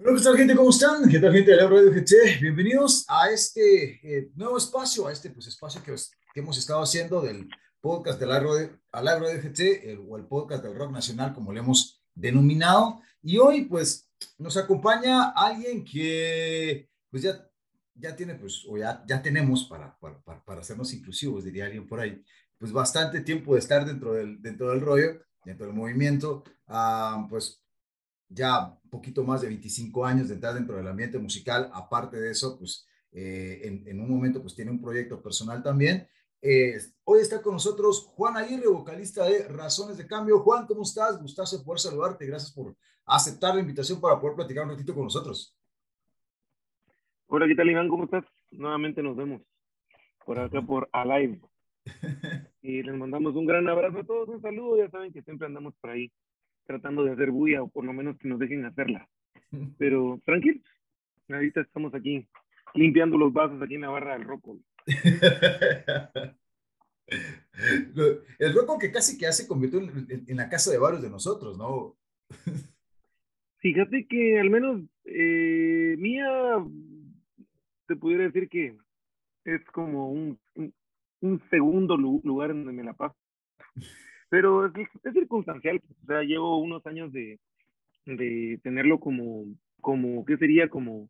Bueno, ¿qué tal gente? ¿Cómo están? ¿Qué tal gente de la Radio GT? Bienvenidos a este eh, nuevo espacio, a este pues, espacio que, que, hemos estado haciendo del podcast de la Radio, a la Radio GT el, o el podcast del rock nacional, como le hemos denominado. Y hoy pues nos acompaña alguien que pues ya, ya tiene, pues, o ya, ya tenemos para, para, para, hacernos inclusivos, diría alguien por ahí, pues bastante tiempo de estar dentro del, dentro del rollo, dentro del movimiento, uh, pues ya un poquito más de 25 años de entrar dentro del ambiente musical. Aparte de eso, pues eh, en, en, un momento pues tiene un proyecto personal también. Eh, hoy está con nosotros Juan Aguirre, vocalista de Razones de Cambio. Juan, ¿cómo estás? Gustazo poder saludarte. Gracias por aceptar la invitación para poder platicar un ratito con nosotros. Hola, ¿qué tal, Iván? ¿Cómo estás? Nuevamente nos vemos por acá por Alive. y les mandamos un gran abrazo a todos, un saludo. Ya saben que siempre andamos por ahí tratando de hacer bulla o por lo menos que nos dejen hacerla. Pero tranquilos, ahorita estamos aquí limpiando los vasos aquí en la barra del Roco. El Roco que casi que ya se convirtió en, la casa de varios de nosotros, ¿no? Fíjate que al menos eh, mía, te pudiera decir que es como un, un segundo lugar en donde me la paso pero es, circunstancial, o sea, llevo unos años de, de tenerlo como, como, ¿qué sería? Como,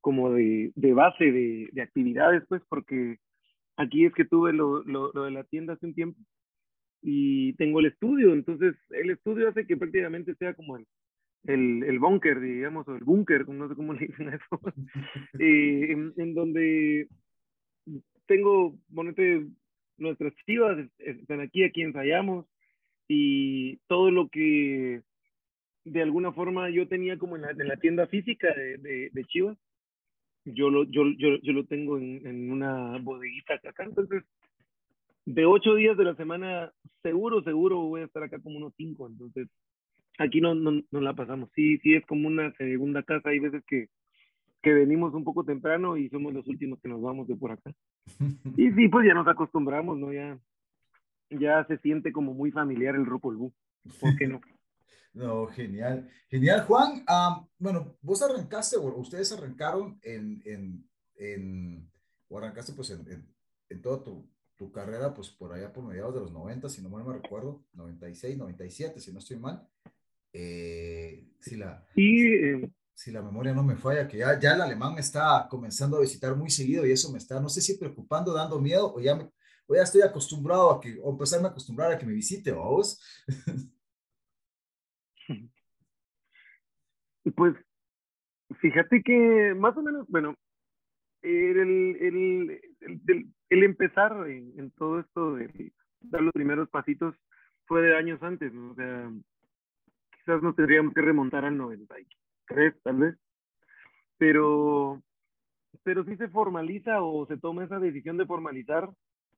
como de, de base de, de, actividades, pues, porque aquí es que tuve lo, lo, lo, de la tienda hace un tiempo y tengo el estudio, entonces el estudio hace que prácticamente sea como el, el, el búnker, digamos, o el búnker, no sé cómo le dicen eso, eh, en, en, donde tengo, ponete, nuestras chivas están aquí, aquí ensayamos y todo lo que de alguna forma yo tenía como en la, en la tienda física de, de, de, chivas, yo lo, yo, yo, yo lo tengo en, en, una bodeguita acá. Entonces, de ocho días de la semana, seguro, seguro voy a estar acá como unos cinco. Entonces, aquí no, no, no la pasamos. Sí, sí, es como una segunda casa. Hay veces que, que venimos un poco temprano y somos los últimos que nos vamos de por acá. Y sí, pues ya nos acostumbramos, ¿no? Ya, ya se siente como muy familiar el Ropolú. ¿Por qué no? No, genial. Genial, Juan. bueno, vos arrancaste, o ustedes arrancaron en, en, en o arrancaste pues en, en, toda tu, tu, carrera, pues por allá por mediados de los 90, si no mal me recuerdo, 96, 97, si no estoy mal. Eh, sí, la... Sí, eh, si la memoria no me falla, que ya, ya el alemán me está comenzando a visitar muy seguido y eso me está, no sé si preocupando, dando miedo o ya, me, o ya estoy acostumbrado a que, o empezarme a acostumbrar a que me visite, vos. Pues fíjate que más o menos, bueno, el, el, el, empezar en, en, todo esto de dar los primeros pasitos fue de años antes, ¿no? O sea, quizás nos tendríamos que remontar al 90 tres tal vez, pero, pero sí se formaliza o se toma esa decisión de formalizar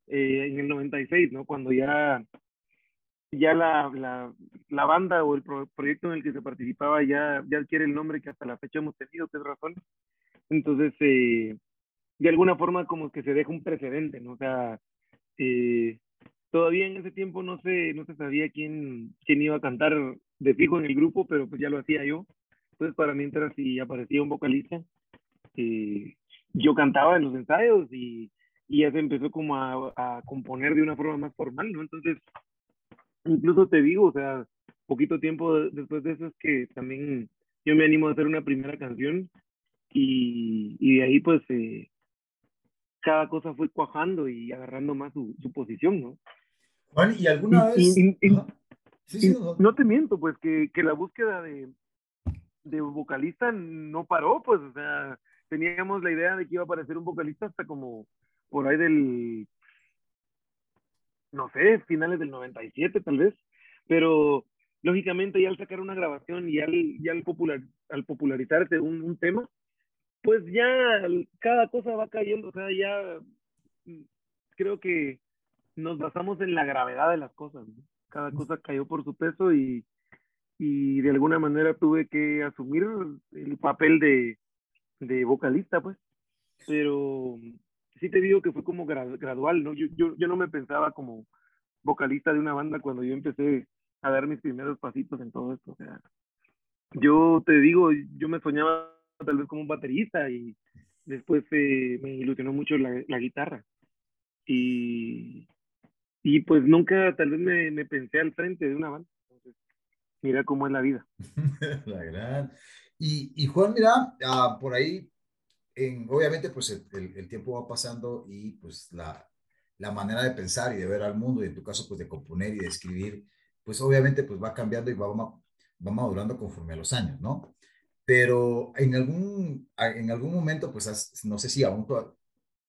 eh, en el 96, ¿no? Cuando ya, ya la, la, la banda o el proyecto en el que se participaba ya, ya adquiere el nombre que hasta la fecha hemos tenido, que Razón. Entonces, eh, de alguna forma como que se deja un precedente, ¿no? O sea, eh, todavía en ese tiempo no se, no se sabía quién, quién iba a cantar de fijo en el grupo, pero pues ya lo hacía yo. Entonces, para mientras si aparecía un vocalista, eh, yo cantaba en los ensayos y, y ya se empezó como a, a, componer de una forma más formal, ¿no? Entonces, incluso te digo, o sea, poquito tiempo después de eso es que también yo me animo a hacer una primera canción y, y de ahí pues eh, cada cosa fue cuajando y agarrando más su, su posición, ¿no? Juan, ¿y alguna vez? sí, sí, no. no te miento, pues que, que la búsqueda de, de vocalista no paró, pues, o sea, teníamos la idea de que iba a aparecer un vocalista hasta como por ahí del, no sé, finales del 97 tal vez, pero lógicamente ya al sacar una grabación y al, ya al, popular, al popularizarse un, un tema, pues ya cada cosa va cayendo, o sea, ya creo que nos basamos en la gravedad de las cosas, ¿no? cada cosa cayó por su peso y, y de alguna manera tuve que asumir el papel de, de vocalista, pues. Pero sí te digo que fue como gradual, ¿no? Yo, yo, yo no me pensaba como vocalista de una banda cuando yo empecé a dar mis primeros pasitos en todo esto. O sea, yo te digo, yo me soñaba tal vez como un baterista y después eh, me ilusionó mucho la, la guitarra. Y, y, pues nunca tal vez me, me, pensé al frente de una banda. Mira cómo es la vida. la gran. Y, y Juan, mira, uh, por ahí, en, obviamente pues el, el, tiempo va pasando y pues la, la manera de pensar y de ver al mundo y en tu caso pues de componer y de escribir, pues obviamente pues va cambiando y va, va madurando conforme a los años, ¿no? Pero en algún, en algún momento, pues no sé si aún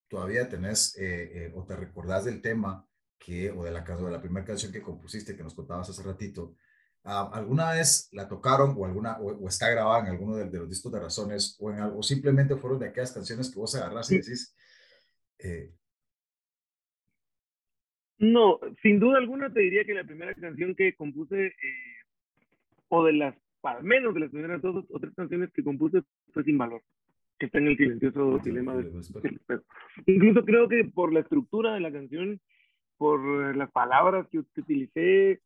todavía tenés eh, eh, o te recordás del tema que, o de la, de la primera canción que compusiste, que nos contabas hace ratito, ah, ¿alguna vez la tocaron o, alguna, o, está grabada en alguno de, los discos de razones o, en algo, simplemente fueron de aquellas canciones que vos agarrás y decís... Eh, no, sin duda alguna te diría que la primera canción que compuse, o de las al menos de las primeras dos o tres canciones que compuse fue Sin Valor, que está en el silencioso dilema del, Incluso creo que por la estructura de la canción, por las palabras que, utilicé,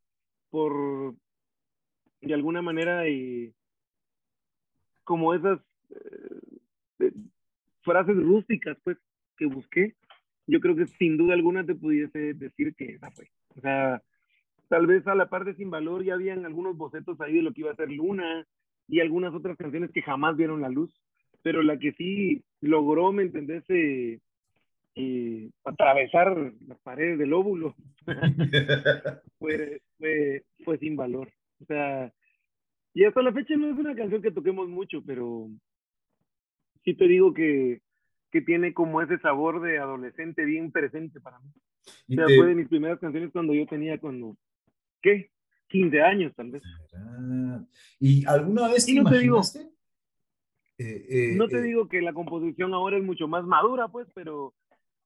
por de alguna manera y como esas eh, frases rústicas pues que busqué, yo creo que sin duda alguna te pudiese decir que esa fue. O sea, Tal vez a la par de Sin Valor ya habían algunos bocetos ahí de lo que iba a ser Luna y algunas otras canciones que jamás vieron la luz, pero la que sí logró, ¿me entendés? Eh, eh, atravesar las paredes del óvulo fue, fue, fue, Sin Valor. O sea, y hasta la fecha no es una canción que toquemos mucho, pero sí te digo que, que tiene como ese sabor de adolescente bien presente para mí. O sea, fue de mis primeras canciones cuando yo tenía cuando ¿qué? 15 años tal vez. ¿Y alguna vez te no imaginaste? Te digo, eh, eh, no te eh, digo que la composición ahora es mucho más madura, pues, pero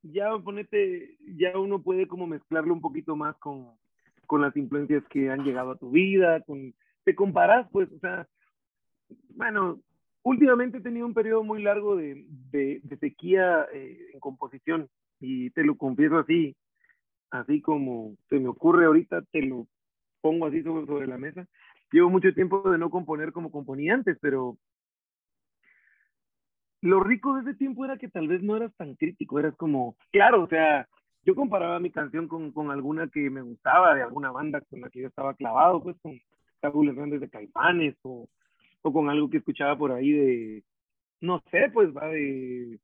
ya ponete, ya uno puede como mezclarlo un poquito más con, con las influencias que han llegado a tu vida, con, te comparas, pues, o sea, bueno, últimamente he tenido un periodo muy largo de, de, de sequía en composición y te lo confieso así, así como se me ocurre ahorita, te lo pongo así sobre, sobre la mesa. Llevo mucho tiempo de no componer como componía antes, pero lo rico de ese tiempo era que tal vez no eras tan crítico, eras como, claro, o sea, yo comparaba mi canción con, con alguna que me gustaba, de alguna banda con la que yo estaba clavado, pues con Tabules Grandes de Caipanes o, o con algo que escuchaba por ahí de, no sé, pues va de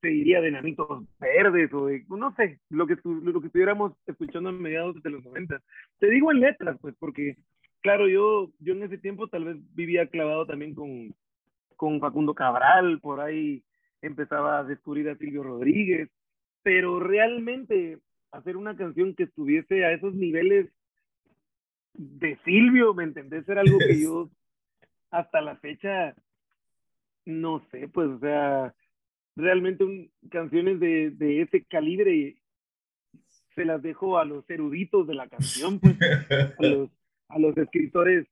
te diría de enanitos verdes o de, no sé, lo que, lo que estuviéramos escuchando a mediados de los 90. Te digo en letras, pues, porque, claro, yo, yo en ese tiempo tal vez vivía clavado también con, con Facundo Cabral, por ahí empezaba a descubrir a Silvio Rodríguez, pero realmente hacer una canción que estuviese a esos niveles de Silvio, ¿me entendés? Era algo que yo hasta la fecha, no sé, pues, o sea, realmente un, canciones de, de, ese calibre se las dejo a los eruditos de la canción, pues, a, los, a los escritores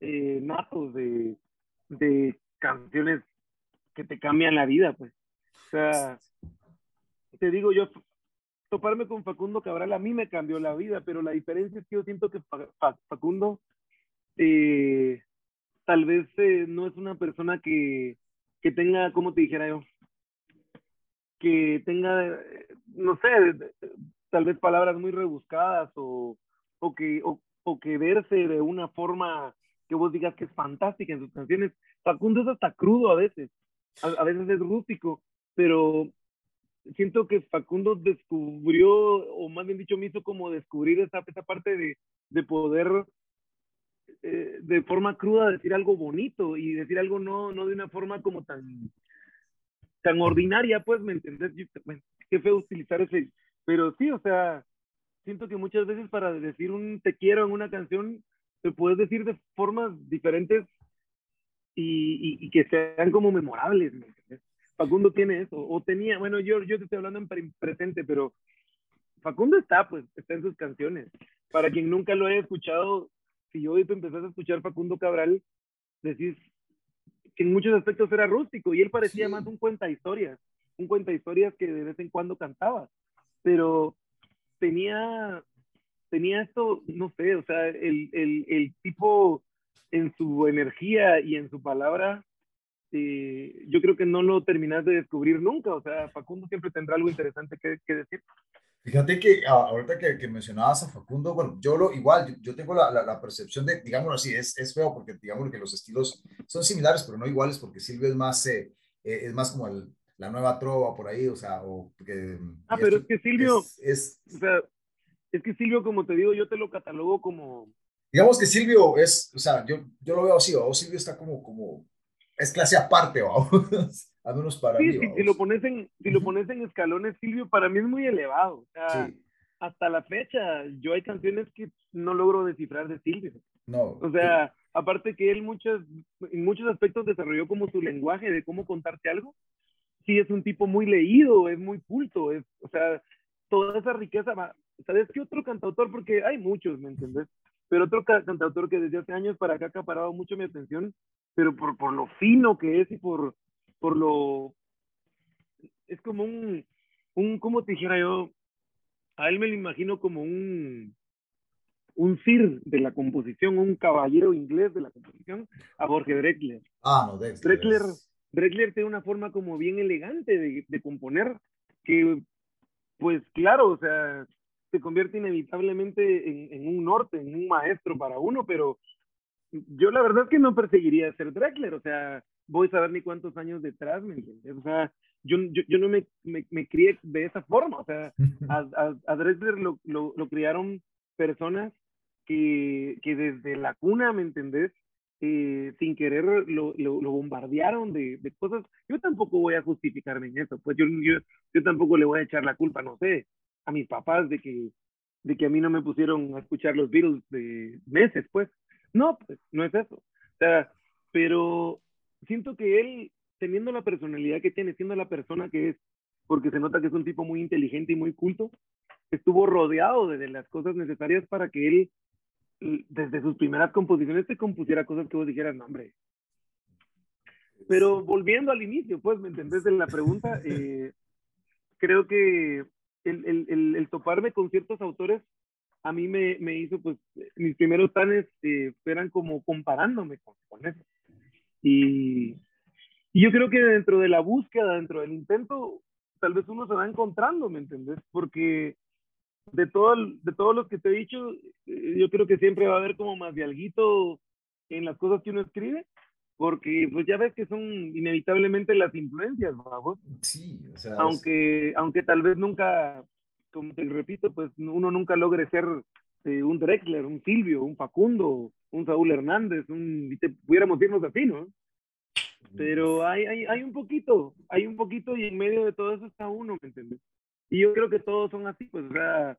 eh, natos de, de canciones que te cambian la vida, pues. O sea, te digo yo, toparme con Facundo Cabral a mí me cambió la vida, pero la diferencia es que yo siento que Facundo eh, tal vez eh, no es una persona que, que tenga, como te dijera yo, que tenga, no sé, tal vez palabras muy rebuscadas o, o que, o, o, que verse de una forma que vos digas que es fantástica en sus canciones. Facundo es hasta crudo a veces, a, veces es rústico, pero siento que Facundo descubrió, o más bien dicho, me hizo como descubrir esa, esa parte de, de poder eh, de forma cruda decir algo bonito y decir algo no, no de una forma como tan, tan ordinaria, pues, ¿me entendés? qué feo utilizar ese, pero sí, o sea, siento que muchas veces para decir un te quiero en una canción, te puedes decir de formas diferentes y, y, que sean como memorables, ¿me? Facundo tiene eso, o tenía, bueno, yo, yo te estoy hablando en presente, pero Facundo está, pues, está en sus canciones. Para quien nunca lo haya escuchado, si hoy te empezás a escuchar Facundo Cabral, decís, que en muchos aspectos era rústico y él parecía más un cuenta historias, un cuenta historias que de vez en cuando cantaba, pero tenía, tenía esto, no sé, o sea, el, el, el tipo en su energía y en su palabra, eh, yo creo que no lo terminas de descubrir nunca. O sea, Facundo siempre tendrá algo interesante que, que decir. Fíjate que ah, ahorita que, que, mencionabas a Facundo, bueno, yo lo igual, yo, tengo la, la, percepción de, digámoslo así, es, es, feo porque digamos que los estilos son similares, pero no iguales porque Silvio es más, eh, eh, es más como el, la nueva trova por ahí, o sea, o que... Ah, pero es que Silvio, es, o sea, es que Silvio, como te digo, yo te lo catalogo como... Digamos que Silvio es, o sea, yo, yo lo veo así, o Silvio está como, como, es clase aparte, o al menos para sí, mí. Sí, si, lo pones en, si lo pones en escalones, Silvio, para mí es muy elevado. O sea, hasta la fecha, yo hay canciones que no logro descifrar de Silvio. No. O sea, aparte que él muchos, en muchos aspectos desarrolló como su lenguaje de cómo contarte algo. Sí, es un tipo muy leído, es muy culto, es, o sea, toda esa riqueza. ¿Sabes qué otro cantautor? Porque hay muchos, ¿me entendés? Pero otro cantautor que desde hace años para acá ha acaparado mucho mi atención, pero por, por lo fino que es y por, por lo... Es como un, un, ¿cómo te dijera yo? A él me lo imagino como un, un sir de la composición, un caballero inglés de la composición, a Jorge Drexler. Ah, no, Drexler. Drexler, tiene una forma como bien elegante de, de, componer, que, pues claro, o sea, se convierte inevitablemente en, en, un norte, en un maestro para uno, pero yo la verdad es que no perseguiría ser Drexler, o sea, voy a saber ni cuántos años detrás, ¿me entiendes? O sea, yo, yo, yo no me, me, me, crié de esa forma, o sea, a, a, a Drexler lo, lo, lo, criaron personas que, que desde la cuna, ¿me entendés? Eh, sin querer lo, lo, lo bombardearon de, de, cosas. Yo tampoco voy a justificarme en eso, pues yo, yo, yo tampoco le voy a echar la culpa, no sé, a mis papás de que, de que a mí no me pusieron a escuchar los Beatles de meses, pues. No, pues no es eso. O sea, pero siento que él, teniendo la personalidad que tiene, siendo la persona que es, porque se nota que es un tipo muy inteligente y muy culto, estuvo rodeado de, las cosas necesarias para que él, desde sus primeras composiciones, te compusiera cosas que vos dijeras, no, hombre. Pero volviendo al inicio, pues, ¿me entendés de la pregunta? Eh, creo que el, el, el, el, toparme con ciertos autores a mí me, me hizo, pues, mis primeros planes eh, eran como comparándome con, con eso. Y, yo creo que dentro de la búsqueda, dentro del intento, tal vez uno se va encontrando, ¿me entendés? Porque de, todo, de todos los que te he dicho, eh, yo creo que siempre va a haber como más de alguito en las cosas que uno escribe, porque pues ya ves que son inevitablemente las influencias, ¿no? Sí, o sea, aunque, aunque tal vez nunca, como te repito, pues uno nunca logre ser eh, un Drexler, un Silvio, un Facundo, un Saúl Hernández, un, te, pudiéramos irnos así, ¿no? Pero hay, hay, hay un poquito, hay un poquito y en medio de todo eso está uno, ¿me entiendes? Y yo creo que todos son así, pues, o sea,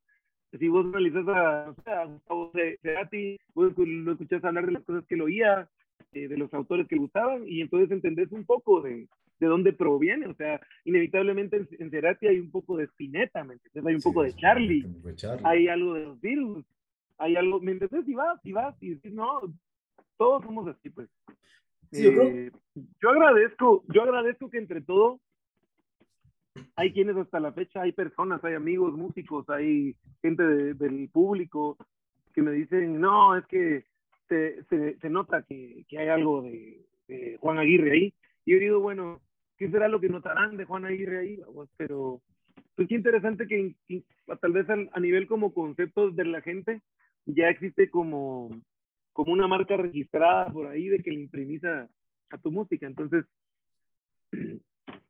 si vos analizas a, o sea, a Gustavo Cerati, vos lo escuchás hablar de las cosas que lo oía, eh, de los autores que le gustaban, y entonces entendés un poco de, de dónde proviene, o sea, inevitablemente en, en Cerati hay un poco de Spinetta, ¿me entiendes? Hay un poco de Charlie, Charlie, hay algo de los Beatles, hay algo, ¿me entiendes? Y vas, y vas, y dices, no, todos somos así, pues. Sí, yo, eh, yo, agradezco, yo agradezco que entre todo hay quienes hasta la fecha, hay personas, hay amigos, músicos, hay gente de, del público que me dicen, no, es que se, se, se nota que, que, hay algo de, de, Juan Aguirre ahí. Y yo digo, bueno, ¿qué será lo que notarán de Juan Aguirre ahí? Pero, pues qué interesante que, tal vez a, nivel como conceptos de la gente, ya existe como, como una marca registrada por ahí de que le imprimís a, tu música. Entonces,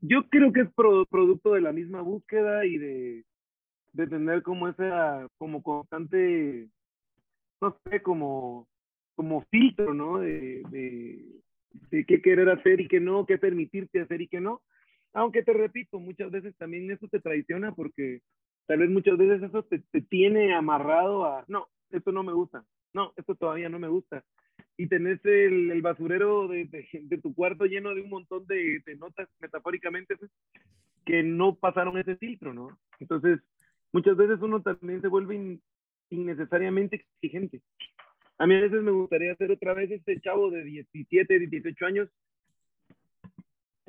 yo creo que es pro, producto de la misma búsqueda y de, tener como esa, como constante, no sé, como, como filtro, ¿no? De qué querer hacer y qué no, qué permitirte hacer y qué no. Aunque te repito, muchas veces también eso te traiciona porque tal vez muchas veces eso te, te tiene amarrado a, no, esto no me gusta, no, esto todavía no me gusta. Y tenés el, el basurero de, de, de, tu cuarto lleno de un montón de, de notas, metafóricamente, pues, que no pasaron ese filtro, ¿no? Entonces, muchas veces uno también se vuelve in, innecesariamente exigente. A mí a veces me gustaría hacer otra vez este chavo de 17, 18 años,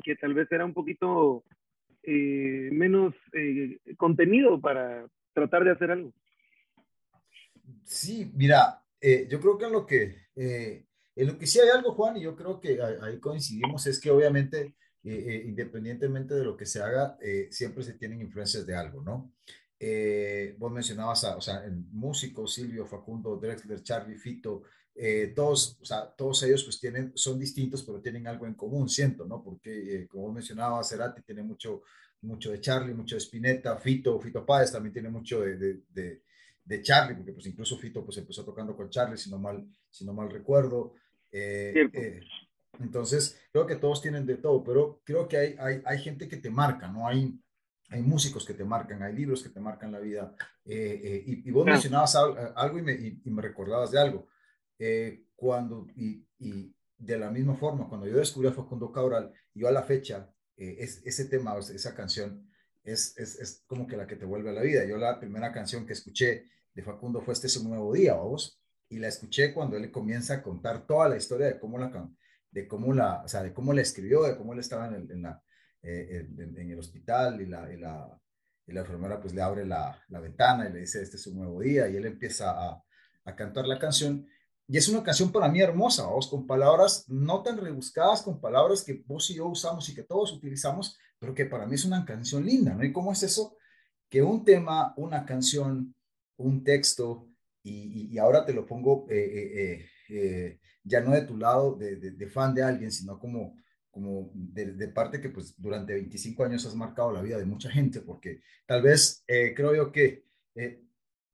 que tal vez era un poquito eh, menos eh, contenido para tratar de hacer algo. Sí, mira, eh, yo creo que en lo que, En lo que sí hay algo, Juan, y yo creo que ahí coincidimos, es que obviamente, independientemente de lo que se haga, siempre se tienen influencias de algo, ¿no? Vos mencionabas, a, o sea, músicos, Silvio, Facundo, Drexler, Charlie, Fito, todos, o sea, todos ellos pues tienen, son distintos, pero tienen algo en común, siento, ¿no? Porque, como mencionaba, Cerati tiene mucho, mucho de Charlie, mucho de Spinetta, Fito, Fito Páez también tiene mucho de, de, de, Charlie, porque pues incluso Fito pues empezó tocando con Charlie, si no mal, si no mal recuerdo. Eh, eh, entonces, creo que todos tienen de todo, pero creo que hay, hay, hay gente que te marca, ¿no? Hay, hay músicos que te marcan, hay libros que te marcan la vida. Eh, y, vos mencionabas algo y me, y, me, recordabas de algo. cuando, y, y, de la misma forma, cuando yo descubrí a Facundo Cabral, yo a la fecha eh, es, ese tema, esa canción, es, es, es, como que la que te vuelve a la vida. Yo la primera canción que escuché de Facundo fue Este es un nuevo día, vamos, y la escuché cuando él comienza a contar toda la historia de cómo la, de cómo la, o sea, de cómo la escribió, de cómo él estaba en el, en la, eh, en, el hospital y la, y la, y la, enfermera pues le abre la, la, ventana y le dice, este es un nuevo día, y él empieza a, a cantar la canción y es una canción para mí hermosa, vos, con palabras no tan rebuscadas, con palabras que vos y yo usamos y que todos utilizamos, pero que para mí es una canción linda, ¿no? ¿Y cómo es eso? Que un tema, una canción, un texto, y, y, ahora te lo pongo eh, eh, eh, ya no de tu lado de, de, fan de alguien, sino como, como de, parte que pues durante 25 años has marcado la vida de mucha gente, porque tal vez creo yo que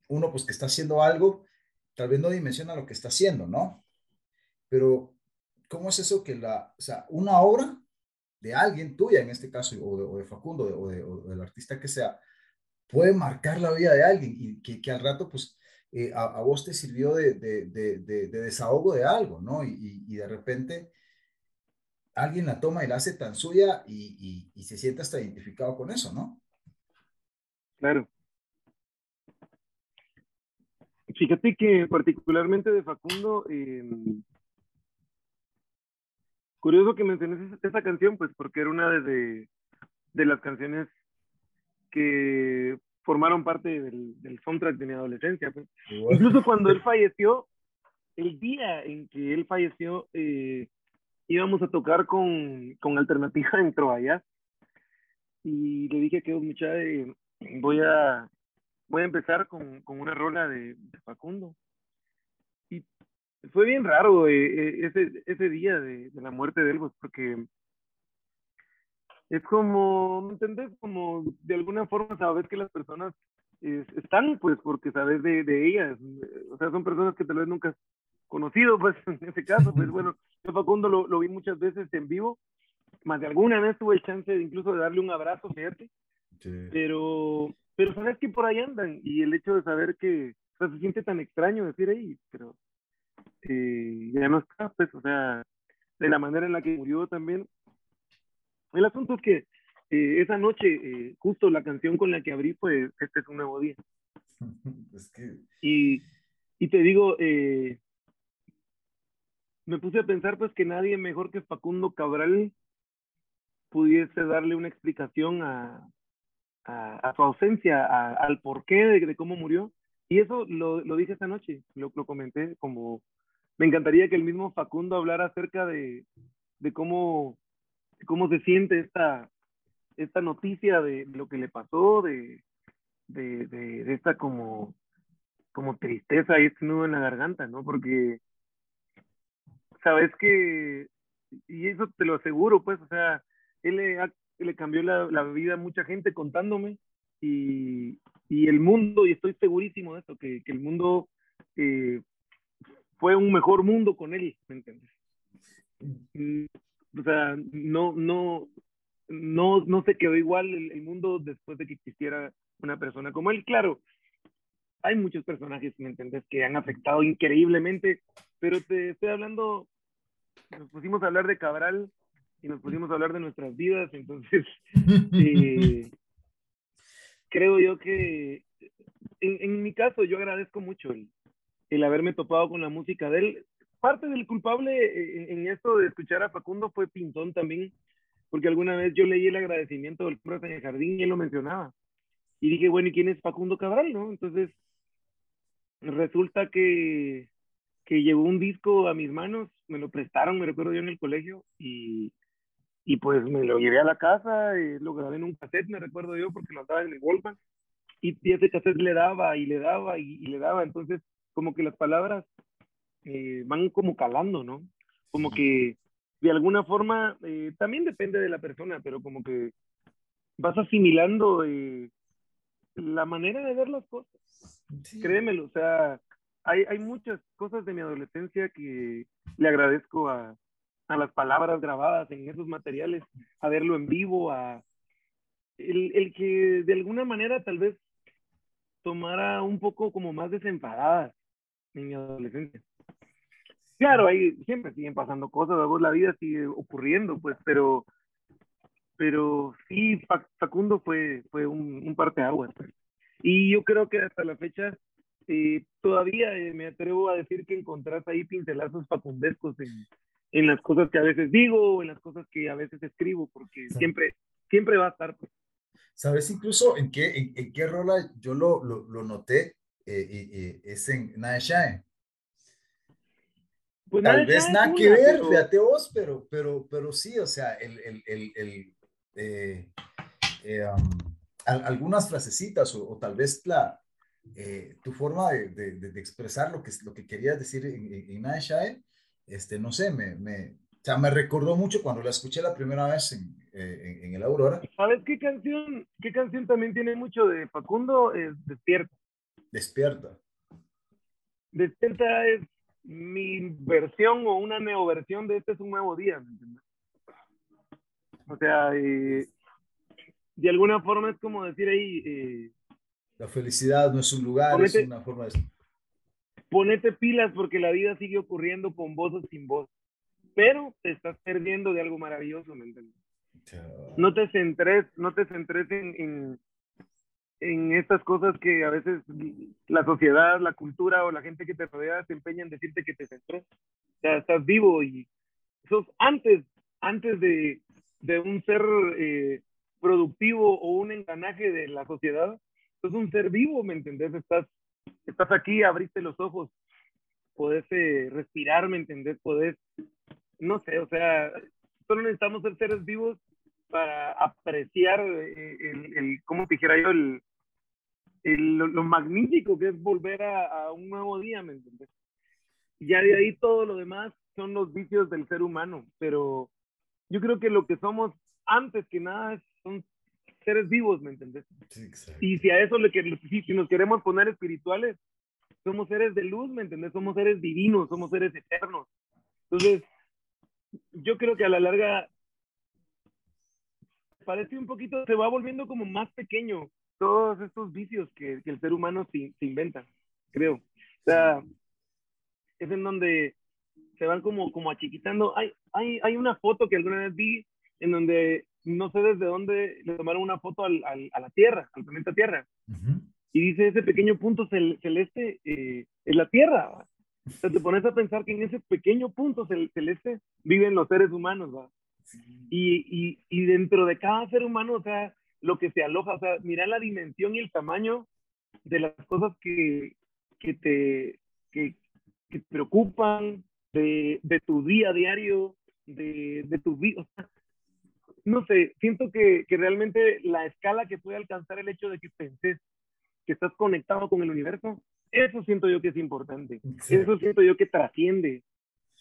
uno pues que está haciendo algo tal vez no dimensiona lo que está haciendo, ¿no? Pero, ¿cómo es eso que la, o sea, una obra de alguien, tuya en este caso, o de, Facundo, o, de, del artista que sea, puede marcar la vida de alguien y que, al rato, pues, eh, a, vos te sirvió de, de, de, desahogo de algo, ¿no? Y, de repente alguien la toma y la hace tan suya y, y se siente hasta identificado con eso, ¿no? Claro. Fíjate que particularmente de Facundo, em, curioso que menciones esa canción, pues porque era una de, de las canciones que formaron parte del, del soundtrack de mi adolescencia. Pues. Incluso cuando él falleció, el día en que él falleció, eh, íbamos a tocar con, con Alternativa en allá Y le dije que, muchacha, eh, voy a voy a empezar con, con una rola de, Facundo. Y fue bien raro eh, eh, ese, ese día de, de, la muerte de pues, porque es como, ¿me entendés? Como de alguna forma sabes que las personas están, pues, porque sabes de, de, ellas. O sea, son personas que tal vez nunca conocido, pues, en ese caso. Pues bueno, yo Facundo lo, lo vi muchas veces en vivo, más de alguna vez tuve el chance de incluso de darle un abrazo, fíjate. Pero pero sabes que por ahí andan y el hecho de saber que o sea, se siente tan extraño decir ahí, pero eh, ya no está, pues, o sea, de la manera en la que murió también. El asunto es que eh, esa noche, eh, justo la canción con la que abrí fue Este es un nuevo día. es que... y, y te digo, eh, me puse a pensar pues que nadie mejor que Facundo Cabral pudiese darle una explicación a, a, su ausencia, al porqué de, de, cómo murió. Y eso lo, lo dije esta noche, lo, lo, comenté como, me encantaría que el mismo Facundo hablara acerca de, de cómo, cómo se siente esta, esta noticia de lo que le pasó, de, de, de, esta como, como tristeza y este nudo en la garganta, ¿no? Porque sabes que, y eso te lo aseguro, pues, o sea, él ha le cambió la, la vida a mucha gente contándome y, y, el mundo, y estoy segurísimo de eso, que, que el mundo eh, fue un mejor mundo con él, ¿me entiendes? Mm, o sea, no, no, no, no se quedó igual el, el, mundo después de que existiera una persona como él. Claro, hay muchos personajes, ¿me entiendes?, que han afectado increíblemente, pero te estoy hablando, nos pusimos a hablar de Cabral y nos pusimos a hablar de nuestras vidas, entonces eh, creo yo que en, en, mi caso yo agradezco mucho el, el, haberme topado con la música de él. Parte del culpable en, esto de escuchar a Facundo fue Pintón también, porque alguna vez yo leí el agradecimiento del profe en el jardín y él lo mencionaba. Y dije, bueno, ¿y quién es Facundo Cabral? ¿no? Entonces, resulta que que llegó un disco a mis manos, me lo prestaron, me recuerdo yo en el colegio, y, y pues me lo llevé a la casa, y lo grabé en un cassette, me recuerdo yo, porque lo andaba en el Walkman, y, ese cassette le daba y le daba y, le daba, entonces como que las palabras eh, van como calando, ¿no? Como que de alguna forma, eh, también depende de la persona, pero como que vas asimilando eh, la manera de ver las cosas. Créemelo, o sea, hay, hay muchas cosas de mi adolescencia que le agradezco a, a las palabras grabadas en esos materiales, a verlo en vivo, a el, el, que de alguna manera tal vez tomara un poco como más desenfadadas en mi adolescencia. Claro, ahí siempre siguen pasando cosas, la vida sigue ocurriendo, pues, pero, pero sí, Facundo fue, fue un, un parteaguas. Y yo creo que hasta la fecha eh, todavía eh, me atrevo a decir que encontrás ahí pincelazos facundescos en, en, las cosas que a veces digo, en las cosas que a veces escribo, porque siempre, siempre va a estar. Pues. ¿Sabes incluso en qué, en, qué rola yo lo, lo, lo noté? Eh, es en Naeshae. Pues Tal vez nada que ver, fíjate vos, pero, pero, pero sí, o sea, el, el, el, el um, algunas frasecitas o, o, tal vez la, eh, tu forma de, de, expresar lo que, lo que querías decir en, en, este, no sé, me, me, o sea, me recordó mucho cuando la escuché la primera vez en, eh, en, el Aurora. ¿Sabes qué canción, qué canción también tiene mucho de Facundo? Es Despierta. Despierta. Despierta es mi versión o una neoversión de Este es un nuevo día, ¿me entiendes? O sea, eh, de alguna forma es como decir ahí, eh, la felicidad no es un lugar, es una forma de... Ponete pilas porque la vida sigue ocurriendo con voz o sin voz, pero te estás perdiendo de algo maravilloso, ¿me entiendes? No te centres, no te centres en, en, en, estas cosas que a veces la sociedad, la cultura o la gente que te rodea se empeña en decirte que te centres. O sea, estás vivo y sos antes, antes de, de un ser eh, productivo o un engranaje de la sociedad, es un ser vivo, ¿me entendés? Estás, estás aquí, abriste los ojos, podés eh, respirar, ¿me entendés? Podés, no sé, o sea, solo necesitamos ser seres vivos para apreciar eh, el, el, ¿cómo te dijera yo? El, el, lo, magnífico que es volver a, a, un nuevo día, ¿me entendés? Ya de ahí todo lo demás son los vicios del ser humano, pero yo creo que lo que somos antes que nada son seres vivos, ¿me entendés? y si a eso le si, si nos queremos poner espirituales, somos seres de luz, ¿me entendés? Somos seres divinos, somos seres eternos. Entonces, yo creo que a la larga parece un poquito, se va volviendo como más pequeño todos estos vicios que, que el ser humano se, se, inventa, creo. O sea, es en donde se van como, como achiquitando. Hay, hay, hay una foto que alguna vez vi en donde no sé desde dónde le tomaron una foto al, al, a la Tierra, al planeta Tierra. Y dice, ese pequeño punto celeste eh, es la Tierra. O sea, te pones a pensar que en ese pequeño punto celeste viven los seres humanos, ¿va? Y, y, y, dentro de cada ser humano, o sea, lo que se aloja, o sea, mira la dimensión y el tamaño de las cosas que, que te, que, que te preocupan, de, de, tu día a diario, de, de tu vida, o sea, no sé, siento que, que, realmente la escala que puede alcanzar el hecho de que penses que estás conectado con el universo, eso siento yo que es importante. Eso siento yo que trasciende.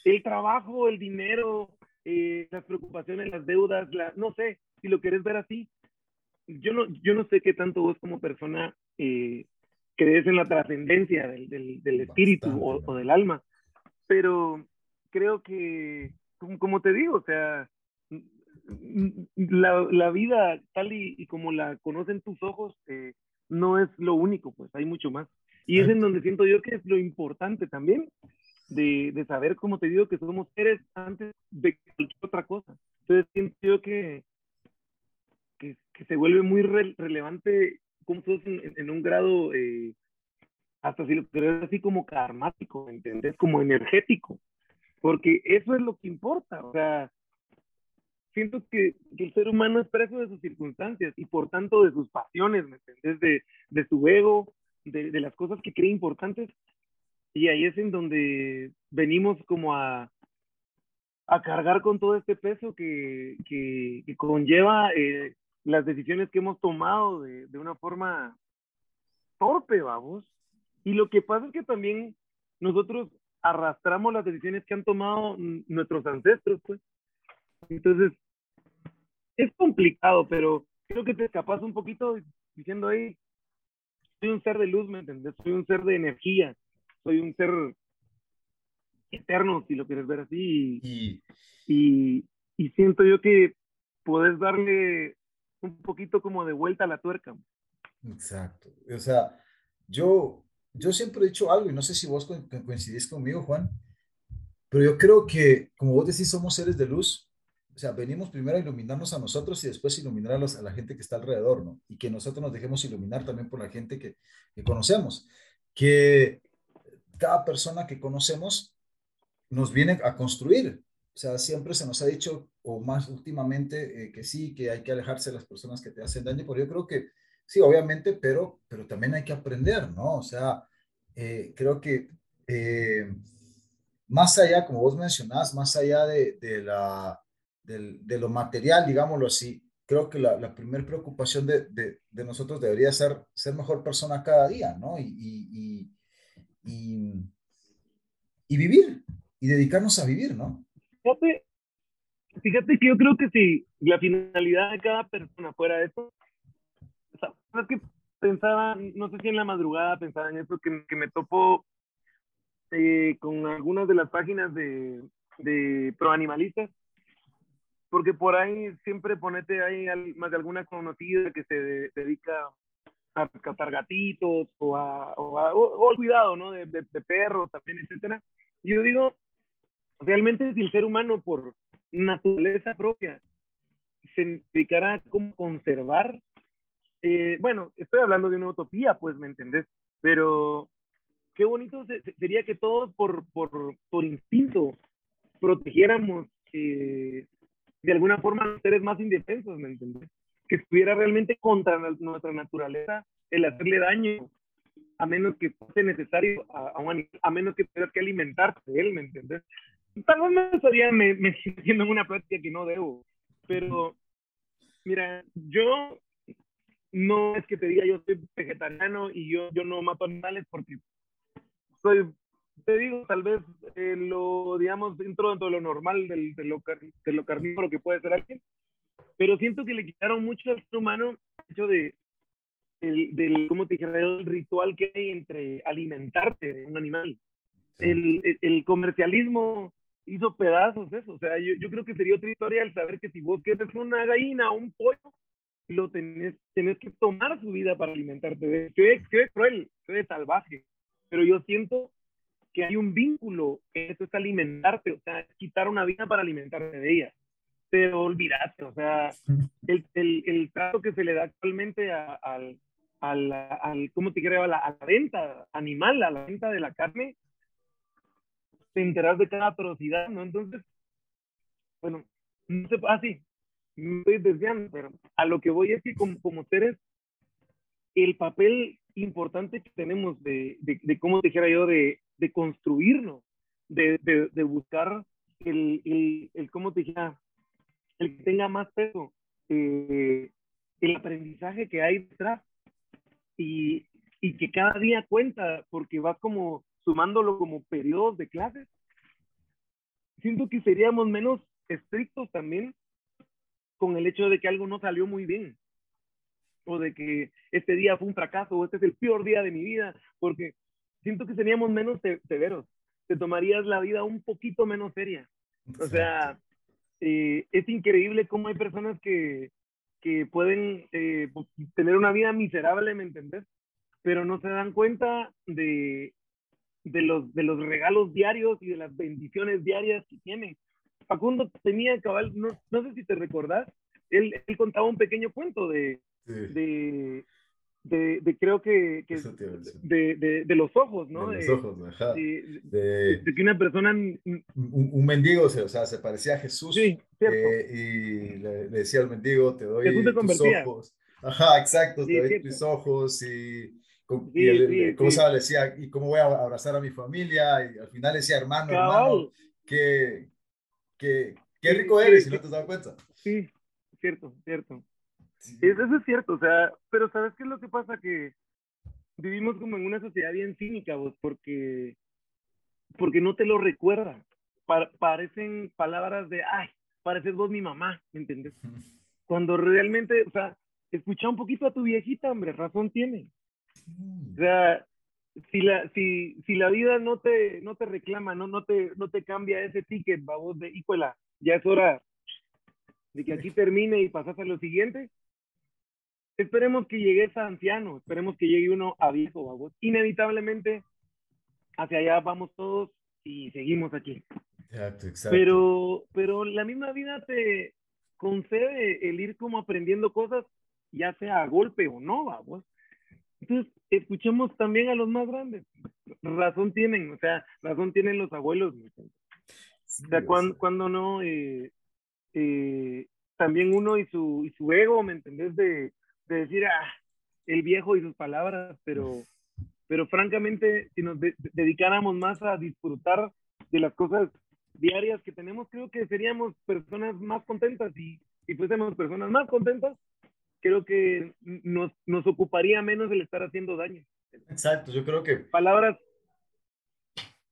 El trabajo, el dinero, eh, las preocupaciones, las deudas, la, no sé, si lo quieres ver así. Yo no, yo no sé qué tanto vos como persona eh, crees en la trascendencia del, del, del espíritu o, o, del alma, pero creo que, como, como te digo, o sea, la, la vida tal y, y, como la conocen tus ojos eh, no es lo único, pues hay mucho más. Y es en donde siento yo que es lo importante también de, de saber, como te digo, que somos seres antes de cualquier otra cosa. Entonces siento yo que, que, que se vuelve muy re, relevante como sos en, en, un grado, eh, hasta si lo crees así como karmático, ¿entendés? Como energético. Porque eso es lo que importa. O sea, siento que, que, el ser humano es preso de sus circunstancias y por tanto de sus pasiones, ¿me? De, de su ego, de, de, las cosas que cree importantes. Y ahí es en donde venimos como a, a cargar con todo este peso que, que, conlleva eh, las decisiones que hemos tomado de, de, una forma torpe, vamos. Y lo que pasa es que también nosotros arrastramos las decisiones que han tomado nuestros ancestros, pues. Entonces, es complicado, pero creo que te escapas un poquito diciendo ahí, soy un ser de luz, ¿me entiendes? Soy un ser de energía, soy un ser eterno, si lo quieres ver así. Y, y, y siento yo que puedes darle un poquito como de vuelta a la tuerca. Exacto. O sea, yo, yo siempre he dicho algo, y no sé si vos coincidís conmigo, Juan, pero yo creo que, como vos decís, somos seres de luz. O sea, venimos primero a iluminarnos a nosotros y después iluminar a, a la gente que está alrededor, ¿no? Y que nosotros nos dejemos iluminar también por la gente que, que conocemos. Que cada persona que conocemos nos viene a construir. O sea, siempre se nos ha dicho, o más últimamente, eh, que sí, que hay que alejarse de las personas que te hacen daño, pero yo creo que sí, obviamente, pero, pero también hay que aprender, ¿no? O sea, eh, creo que eh, más allá, como vos mencionás, más allá de, de la, de, lo material, digámoslo así, creo que la, la primera preocupación de, nosotros debería ser ser mejor persona cada día, ¿no? Y, y, y, y, vivir, y dedicarnos a vivir, ¿no? Fíjate, fíjate que yo creo que si la finalidad de cada persona fuera eso, es que pensaba, no sé si en la madrugada pensaba en eso, que, que me topo eh, con algunas de las páginas de, de proanimalistas, porque por ahí siempre ponete ahí más de alguna conocida que se dedica a rescatar gatitos o a, o, al cuidado, ¿no? De, de, perros también, etcétera. Yo digo, realmente si el ser humano por naturaleza propia se dedicará a cómo conservar eh, bueno, estoy hablando de una utopía, pues, ¿me entendés? Pero qué bonito sería que todos por, por, por instinto protegiéramos eh, de alguna forma seres más indefensos, ¿me entendés? Que estuviera realmente contra nuestra naturaleza el hacerle daño, a menos que sea necesario a, un animal, a menos que tengas que alimentarte él, ¿me entendés? Tal vez me estaría me en una práctica que no debo, pero mira, yo no es que te diga yo soy vegetariano y yo, yo no mato animales porque soy, te digo, tal vez eh, lo, digamos, dentro, dentro de lo normal del, de, lo, de lo carnívoro que puede ser alguien, pero siento que le quitaron mucho al ser humano el hecho de, el, del, ¿cómo te dijera? El ritual que hay entre alimentarte de un animal. El, el, comercialismo hizo pedazos eso, o sea, yo, yo creo que sería otra historia el saber que si vos quieres una gallina o un pollo, lo tenés, tenés que tomar su vida para alimentarte. Se ve, cruel, se ve salvaje, pero yo siento que hay un vínculo, que eso es alimentarte, o sea, quitar una vida para alimentarte de ella. Pero olvidaste, o sea, el, el, el trato que se le da actualmente al, al, al, ¿cómo te creo? A la, a la, venta animal, a la venta de la carne, te enteras de cada atrocidad, ¿no? Entonces, bueno, no sé, ah, sí, me estoy desviando, pero a lo que voy es que como, como seres, el papel importante que tenemos de, de, de cómo dijera yo, de, de construirnos, de, de, buscar el, el, el, cómo te dijera, el que tenga más peso, eh, el aprendizaje que hay detrás y, y que cada día cuenta porque vas como sumándolo como periodos de clases. Siento que seríamos menos estrictos también con el hecho de que algo no salió muy bien o de que este día fue un fracaso o este es el peor día de mi vida, porque siento que seríamos menos severos, te tomarías la vida un poquito menos seria. O sea, eh, es increíble cómo hay personas que, que pueden eh, tener una vida miserable, ¿me entendés? Pero no se dan cuenta de, de, los, de los regalos diarios y de las bendiciones diarias que tienen. Facundo tenía cabal, no, no sé si te recordás, él, él contaba un pequeño cuento de, de, de, de, creo que, que de, de, de, los ojos, ¿no? De los ojos, ajá. De, que una persona... Un, un, mendigo, o sea, se parecía a Jesús. Sí, cierto. Eh, y le, le, decía al mendigo, te doy Jesús tus ojos. Ajá, exacto, te doy tus ojos y y él, ¿cómo se decía, ¿y cómo voy a abrazar a mi familia? Y al final decía, hermano, hermano, que, que, qué rico eres, si no te has dado cuenta. Sí, cierto, cierto. Eso es cierto, o sea, pero ¿sabes qué es lo que pasa? Que vivimos como en una sociedad bien cínica, vos, porque, porque no te lo recuerda. parecen palabras de, ay, pareces vos mi mamá, ¿me entiendes? Cuando realmente, o sea, escucha un poquito a tu viejita, hombre, razón tiene. O sea, si la, si, si la vida no te, no te reclama, no, no, te, no te cambia ese ticket, vos de, híjola, ya es hora de que aquí termine y pasas a lo siguiente, esperemos que llegue a anciano, esperemos que llegue uno a viejo, vamos. Inevitablemente, hacia allá vamos todos y seguimos aquí. Exacto, exacto. Pero, pero la misma vida te concede el ir como aprendiendo cosas, ya sea a golpe o no, vamos. Entonces, escuchemos también a los más grandes. Razón tienen, o sea, razón tienen los abuelos. o sea, cuando, cuando no, eh, eh, también uno y su, y su ego, ¿me entendés? De, de decir, ah, el viejo y sus palabras, pero, pero francamente, si nos dedicáramos más a disfrutar de las cosas diarias que tenemos, creo que seríamos personas más contentas y si fuésemos personas más contentas, creo que nos, nos ocuparía menos el estar haciendo daño. Exacto, yo creo que... Palabras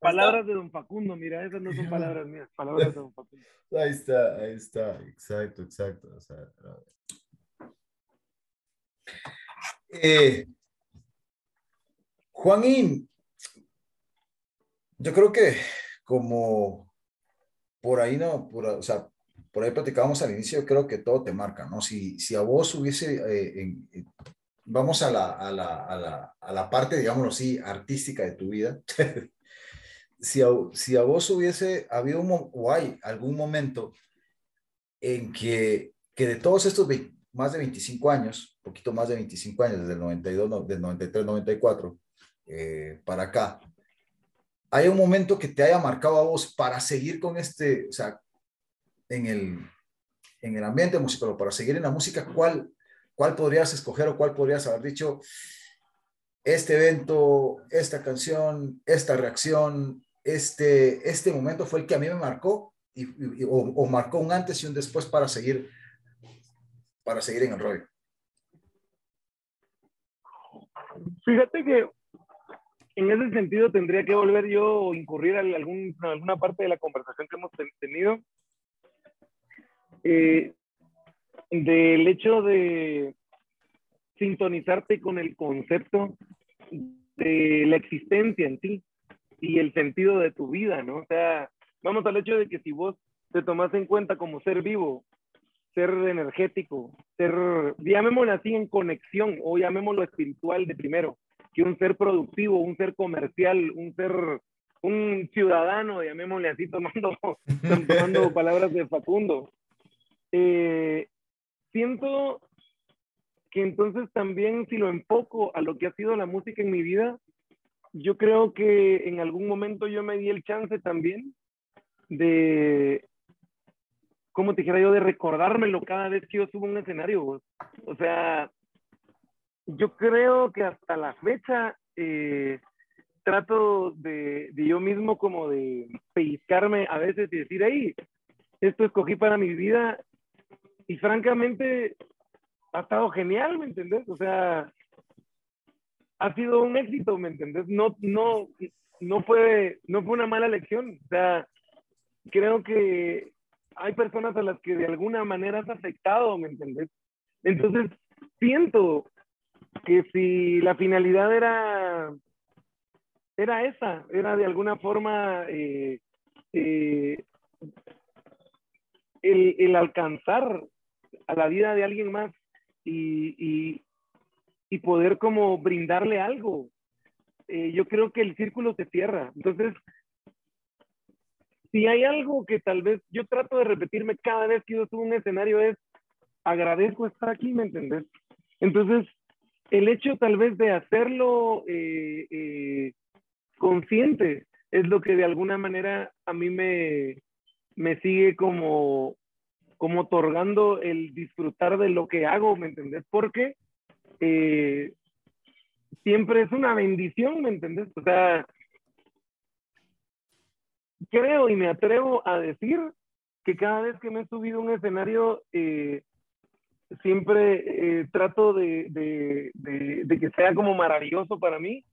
Palabras de don Facundo, mira, esas no son palabras mías, palabras de don Facundo. Ahí está, ahí está, exacto, exacto. O sea, eh, Juanín, yo creo que como por ahí no, por, o sea, por ahí platicábamos al inicio, creo que todo te marca, ¿no? Si, si a vos hubiese, eh, vamos a la, a, la, a, la, a la parte, digámoslo así, artística de tu vida, si, a, si a vos hubiese habido un, o hay algún momento en que, que de todos estos más de 25 años, poquito más de 25 años, desde el 92, del 93, 94, eh, para acá, hay un momento que te haya marcado a vos para seguir con este, o sea, en el, en el ambiente musical, para seguir en la música, ¿cuál, ¿cuál podrías escoger o cuál podrías haber dicho? Este evento, esta canción, esta reacción, este, este momento fue el que a mí me marcó y, o, marcó un antes y un después para seguir, para seguir en el rollo. Fíjate que en ese sentido tendría que volver yo o incurrir a algún, alguna parte de la conversación que hemos tenido. Eh, del hecho de sintonizarte con el concepto de la existencia en ti y el sentido de tu vida, ¿no? O sea, vamos al hecho de que si vos te tomas en cuenta como ser vivo, ser energético, ser, llamémoslo así, en conexión o llamémoslo espiritual de primero, que un ser productivo, un ser comercial, un ser, un ciudadano, llamémosle así, tomando, tomando palabras de Facundo. Eh, siento que entonces también si lo enfoco a lo que ha sido la música en mi vida, yo creo que en algún momento yo me di el chance también de, como te dijera yo, de recordármelo cada vez que yo subo un escenario. O sea, yo creo que hasta la fecha eh, trato de, de, yo mismo como de pellizcarme a veces y decir, ahí, esto escogí para mi vida y francamente ha estado genial, ¿me entendés? O sea, ha sido un éxito, ¿me entendés? No, no, no fue, no fue una mala elección. O sea, creo que hay personas a las que de alguna manera has afectado, ¿me entendés? Entonces, siento que si la finalidad era, era esa, era de alguna forma eh, eh, el, el, alcanzar a la vida de alguien más y, y poder como brindarle algo. Eh, yo creo que el círculo se cierra. Entonces, si hay algo que tal vez yo trato de repetirme cada vez que yo subo un escenario es, agradezco estar aquí, ¿me entendés? Entonces, el hecho tal vez de hacerlo eh, eh, consciente es lo que de alguna manera a mí me, me sigue como, como otorgando el disfrutar de lo que hago, ¿me entendés? Porque eh, siempre es una bendición, ¿me entendés? O sea, creo y me atrevo a decir que cada vez que me he subido a un escenario, eh, siempre eh, trato de, de, de, que sea como maravilloso para mí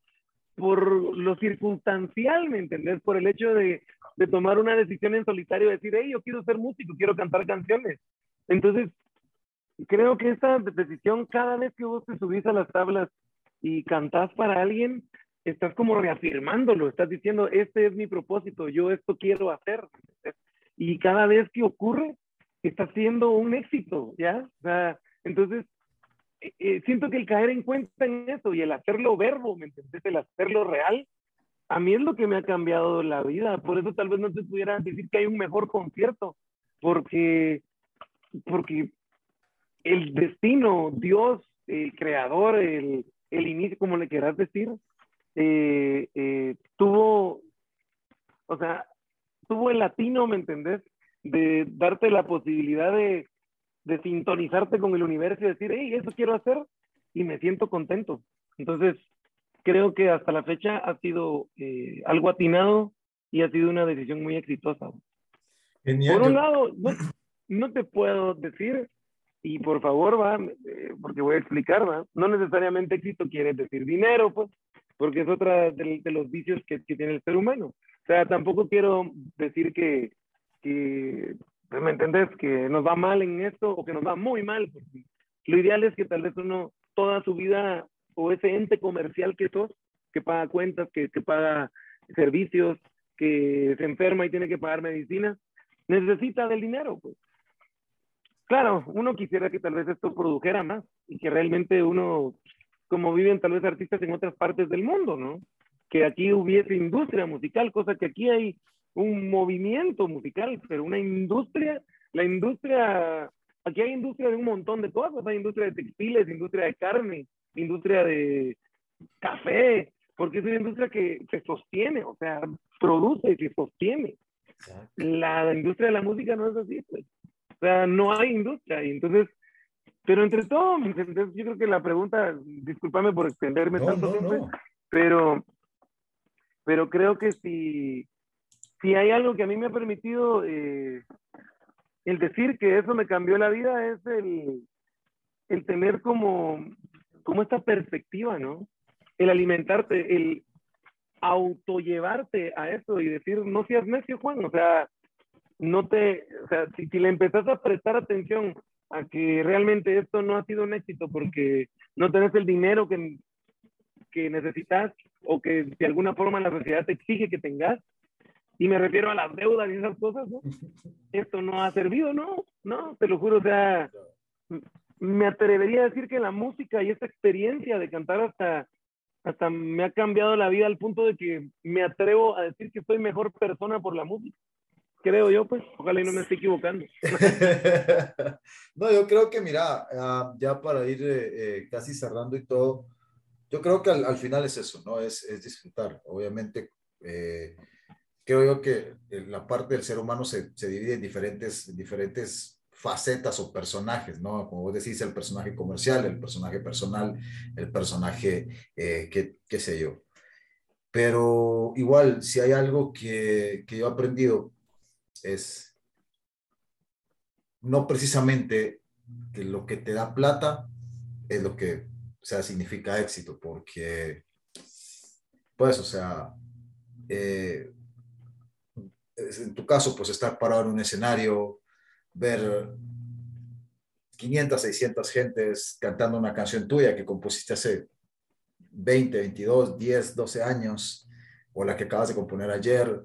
por lo circunstancial, ¿me entendés? Por el hecho de, tomar una decisión en solitario, decir, hey, yo quiero ser músico, quiero cantar canciones. Entonces, creo que esta decisión, cada vez que vos te subís a las tablas y cantás para alguien, estás como reafirmándolo, estás diciendo, este es mi propósito, yo esto quiero hacer. Y cada vez que ocurre, está siendo un éxito, ¿ya? O sea, entonces, eh, eh, siento que el caer en cuenta en eso y el hacerlo verbo, ¿me entiendes? El hacerlo real, a mí es lo que me ha cambiado la vida. Por eso tal vez no te pudiera decir que hay un mejor concierto, porque, porque el destino, Dios, el creador, el, el inicio, como le quieras decir, eh, eh, tuvo, o sea, tuvo el latino, ¿me entendés? De darte la posibilidad de, de sintonizarte con el universo y decir, hey, eso quiero hacer y me siento contento. Entonces, creo que hasta la fecha ha sido eh, algo atinado y ha sido una decisión muy exitosa. Por un lado, no, no, te puedo decir y por favor, va, eh, porque voy a explicar, va, no necesariamente éxito quiere decir dinero, pues, porque es otra de, los vicios que, tiene el ser humano. O sea, tampoco quiero decir que, que pues, ¿me entendés? Que nos va mal en esto o que nos va muy mal. lo ideal es que tal vez uno toda su vida o ese ente comercial que sos, que paga cuentas, que, que paga servicios, que se enferma y tiene que pagar medicina, necesita del dinero, pues. Claro, uno quisiera que tal vez esto produjera más y que realmente uno, como viven tal vez artistas en otras partes del mundo, ¿no? Que aquí hubiese industria musical, cosa que aquí hay un movimiento musical, pero una industria, la industria, aquí hay industria de un montón de cosas, hay industria de textiles, industria de carne, industria de café, porque es una industria que se sostiene, o sea, produce y se sostiene. La industria de la música no es así, pues. O sea, no hay industria. Y entonces, pero entre todo, yo creo que la pregunta, discúlpame por extenderme tanto, pero pero creo que si, si hay algo que a mí me ha permitido eh, el decir que eso me cambió la vida es el, el tener como, como esta perspectiva, ¿no? El alimentarte, el autollevarte a eso y decir, no seas necio, Juan, o sea, no te, o sea, si, le empezás a prestar atención a que realmente esto no ha sido un éxito porque no tenés el dinero que, que necesitas o que de alguna forma la sociedad te exige que tengas, y me refiero a las deudas y esas cosas, ¿no? Esto no ha servido, ¿no? No, te lo juro, o sea, me atrevería a decir que la música y esta experiencia de cantar hasta, hasta me ha cambiado la vida al punto de que me atrevo a decir que soy mejor persona por la música creo yo, pues, ojalá y no me esté equivocando. no, yo creo que, mira, ah, ya para ir eh, eh, casi cerrando y todo, yo creo que al, final es eso, ¿no? Es, es disfrutar. Obviamente, eh, creo yo que la parte del ser humano se, se divide en diferentes, diferentes facetas o personajes, ¿no? Como vos decís, el personaje comercial, el personaje personal, el personaje, qué, qué sé yo. Pero igual, si hay algo que, que yo he aprendido es no precisamente que lo que te da plata es lo que, o sea, significa éxito, porque, pues, o sea, eh, en tu caso, pues estar parado en un escenario, ver 500, 600 gentes cantando una canción tuya que compusiste hace 20, 22, 10, 12 años, o la que acabas de componer ayer,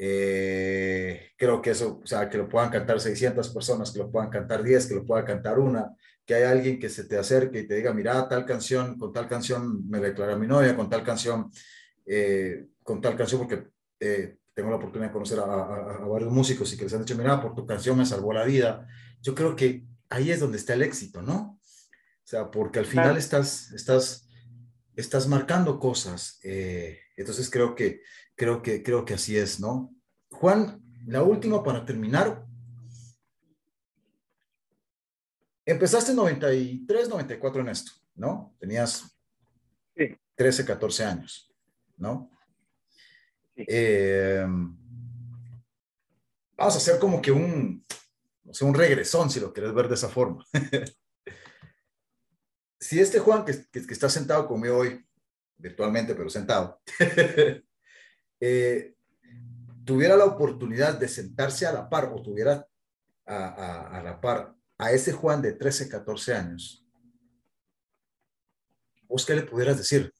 eh, creo que eso, o sea, que lo puedan cantar 600 personas, que lo puedan cantar 10, que lo pueda cantar una, que hay alguien que se te acerque y te diga, mira, tal canción, con tal canción me declara mi novia, con tal canción, eh, con tal canción, porque eh, tengo la oportunidad de conocer a, a, varios músicos y que les han dicho, mira, por tu canción me salvó la vida. Yo creo que ahí es donde está el éxito, ¿no? O sea, porque al final estás, estás, estás marcando cosas. entonces creo que Creo que, creo que así es, ¿no? Juan, la última para terminar. Empezaste en 93, 94 en esto, ¿no? Tenías 13, 14 años, ¿no? Eh, vamos a hacer como que un, no sé, un regresón, si lo quieres ver de esa forma. si este Juan, que, que, está sentado conmigo hoy, virtualmente, pero sentado, eh, tuviera la oportunidad de sentarse a la par o tuviera a, a, la par a ese Juan de 13, 14 años, ¿vos qué le pudieras decir?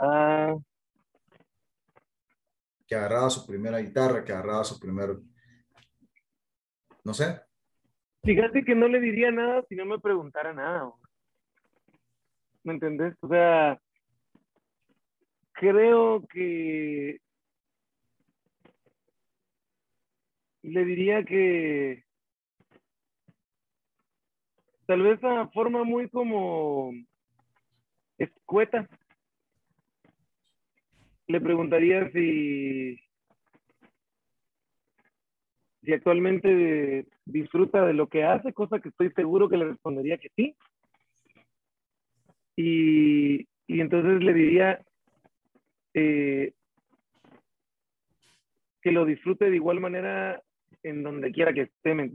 Ah. Que agarraba su primera guitarra, que agarraba su primer... No sé. Fíjate que no le diría nada si no me preguntara nada. ¿Me entendés? O sea, creo que le diría que tal vez a forma muy como escueta le preguntaría si, si actualmente disfruta de lo que hace, cosa que estoy seguro que le respondería que sí. Y, entonces le diría eh, que lo disfrute de igual manera en donde quiera que esté, ¿me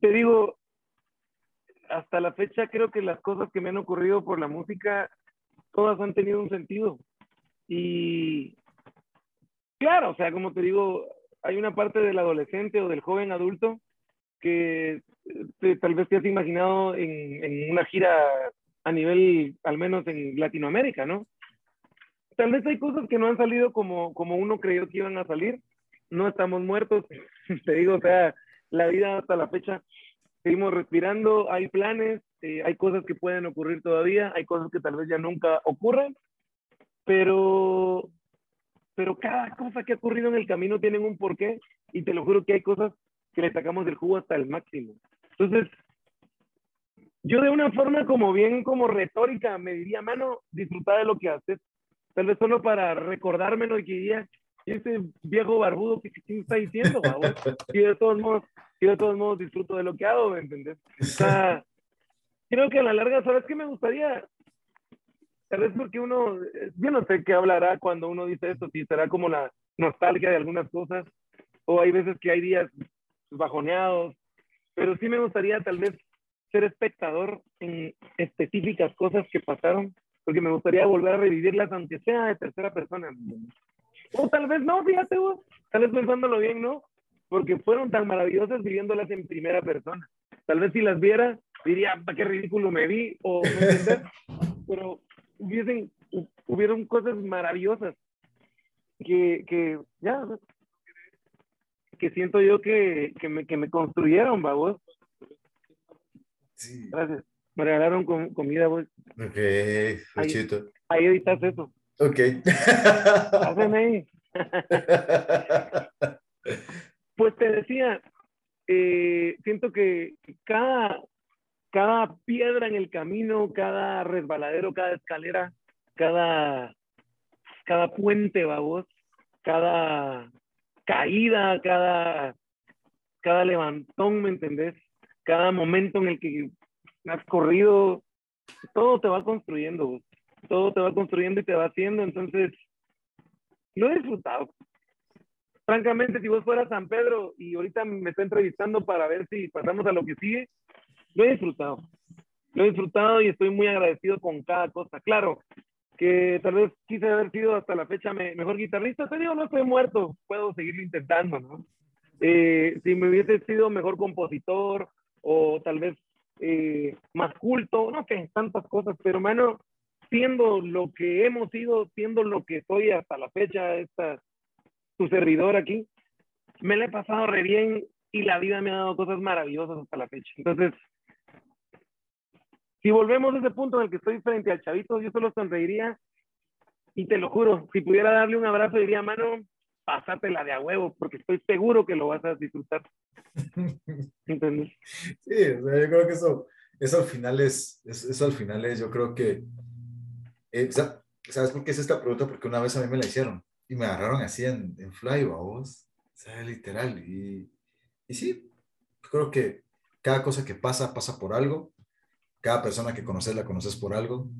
Te digo, hasta la fecha creo que las cosas que me han ocurrido por la música todas han tenido un sentido. Y claro, o sea, como te digo, hay una parte del adolescente o del joven adulto que eh, tal vez te has imaginado en, una gira a nivel, al menos en Latinoamérica, ¿no? Tal vez hay cosas que no han salido como, como uno creyó que iban a salir. No estamos muertos, te digo, o sea, la vida hasta la fecha seguimos respirando, hay planes, eh, hay cosas que pueden ocurrir todavía, hay cosas que tal vez ya nunca ocurren, pero, pero cada cosa que ha ocurrido en el camino tiene un porqué y te lo juro que hay cosas que le sacamos del jugo hasta el máximo. Entonces, yo de una forma como bien como retórica me diría, mano, disfrutar de lo que haces, tal vez solo para recordármelo y que diría, ese viejo barbudo que, está diciendo, y de todos modos, y de todos modos disfruto de lo que hago, ¿me entiendes? O sea, creo que a la larga, ¿sabes qué me gustaría? Tal vez porque uno, yo no sé qué hablará cuando uno dice esto, si será como la nostalgia de algunas cosas, o hay veces que hay días bajoneados, pero sí me gustaría tal vez ser espectador en específicas cosas que pasaron, porque me gustaría volver a revivirlas, aunque sea de tercera persona. O tal vez no, fíjate vos, tal vez pensándolo bien, ¿no? Porque fueron tan maravillosas viviéndolas en primera persona. Tal vez si las viera, diría, qué ridículo me vi, o pero hubiesen, hubieron cosas maravillosas que, que ya, que siento yo que, que, me, que me construyeron. Sí. Gracias. Me regalaron comida, vos. Ok, ahí, ahí editas eso. Ok. Hágame. pues te decía, eh, siento que cada, cada piedra en el camino, cada resbaladero, cada escalera, cada, cada puente, babos, cada caída, cada, cada levantón, ¿me entendés? Cada momento en el que has corrido, todo te va construyendo, todo te va construyendo y te va haciendo, entonces lo he disfrutado. Francamente, si vos fueras San Pedro y ahorita me está entrevistando para ver si pasamos a lo que sigue, lo he disfrutado. Lo he disfrutado y estoy muy agradecido con cada cosa. Claro, que tal vez quise haber sido hasta la fecha mejor guitarrista, te digo, no estoy muerto, puedo seguirlo intentando, ¿no? Eh, si me hubiese sido mejor compositor o tal vez eh, más culto, no sé, tantas cosas, pero hermano, siendo lo que hemos sido, siendo lo que soy hasta la fecha, esta, tu servidor aquí, me la he pasado re bien y la vida me ha dado cosas maravillosas hasta la fecha. Entonces, si volvemos a ese punto en el que estoy frente al chavito, yo solo sonreiría y te lo juro, si pudiera darle un abrazo diría, mano, pásatela de a huevo, porque estoy seguro que lo vas a disfrutar. ¿Entendés? Sí, yo creo que eso, eso al final es, eso al final es, yo creo que, eh, ¿sabes por qué es esta pregunta? Porque una vez a mí me la hicieron y me agarraron así en, en fly, vos, o sea, literal, y y sí, creo que cada cosa que pasa, pasa por algo. Cada persona que conoces, la conoces por algo.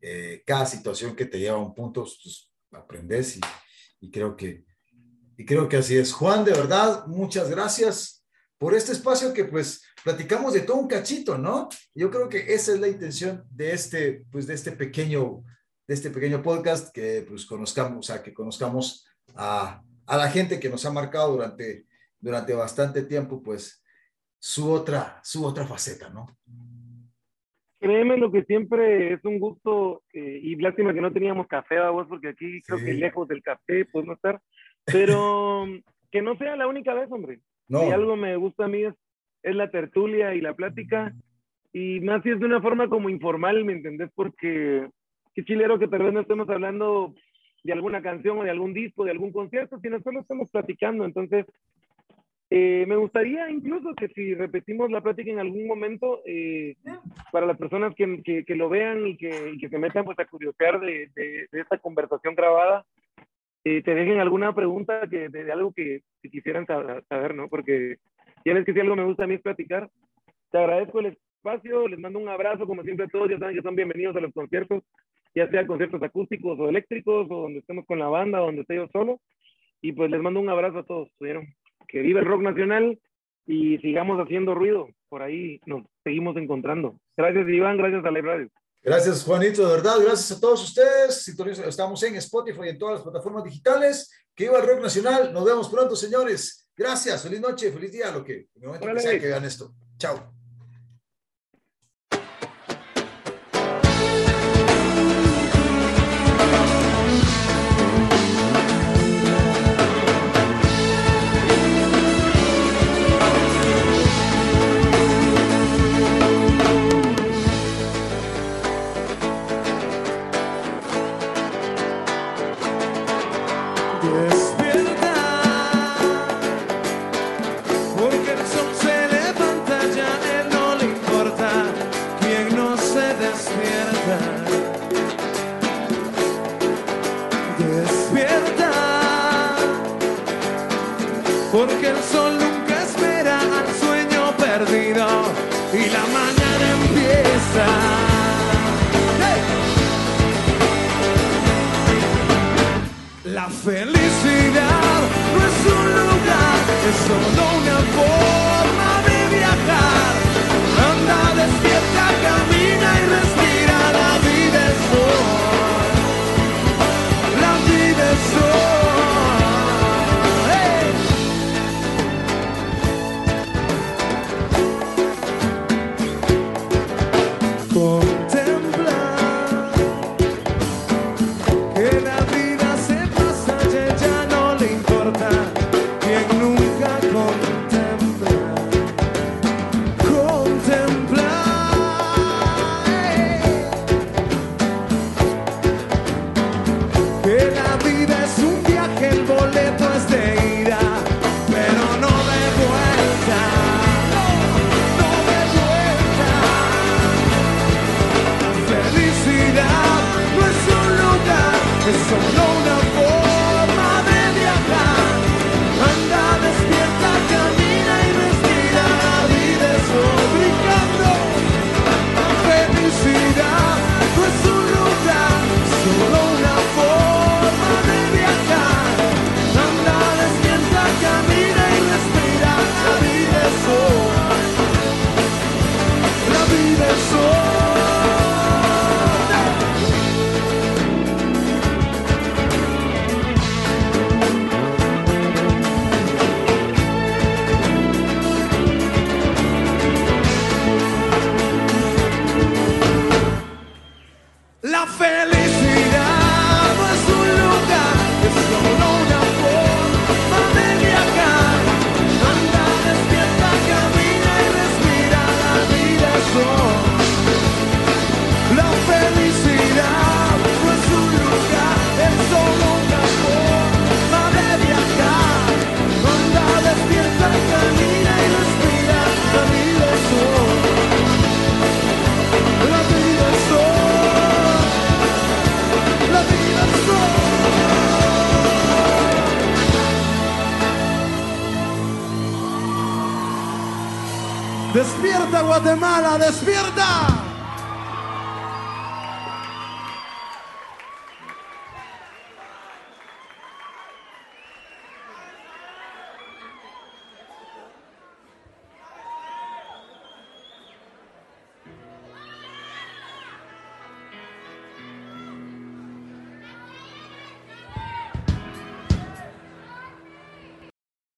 Eh, cada situación que te lleva a un punto, pues, aprendes y, creo que, y creo que así es. Juan, de verdad, muchas gracias por este espacio que pues platicamos de todo un cachito, ¿no? Yo creo que esa es la intención de este, pues de este pequeño, de este pequeño podcast, que pues conozcamos, o que conozcamos a, a la gente que nos ha marcado durante, durante bastante tiempo, pues su otra, su otra faceta, ¿no? Créeme lo que siempre es un gusto eh, y lástima que no teníamos café a vos porque aquí creo que lejos del café podemos estar, pero que no sea la única vez, hombre. No. Si algo me gusta a mí es, es la tertulia y la plática y más si es de una forma como informal, ¿me entendés? Porque qué chilero que tal vez no estemos hablando de alguna canción o de algún disco, de algún concierto, sino solo estamos platicando. Entonces, eh, me gustaría incluso que si repetimos la plática en algún momento, eh, para las personas que, que, que, lo vean y que, que se metan pues, a curiosear de, de, esta conversación grabada, eh, te dejen alguna pregunta que, de, algo que, quisieran saber, ¿no? Porque ves que si algo me gusta a mí es platicar. Te agradezco el espacio, les mando un abrazo, como siempre a todos, ya saben que son bienvenidos a los conciertos, ya sea conciertos acústicos o eléctricos, o donde estemos con la banda, o donde esté yo solo. Y pues les mando un abrazo a todos, ¿vieron? Que viva el rock nacional y sigamos haciendo ruido. Por ahí nos seguimos encontrando. Gracias, Iván. Gracias a la radio. Gracias, Juanito, de verdad. Gracias a todos ustedes. Estamos en Spotify y en todas las plataformas digitales. Que viva el rock nacional. Nos vemos pronto, señores. Gracias. Feliz noche, feliz día, lo que, en el momento que sea que vean esto. Chao. porque el sol nunca espera al sueño perdido y la mañana empieza. La felicidad.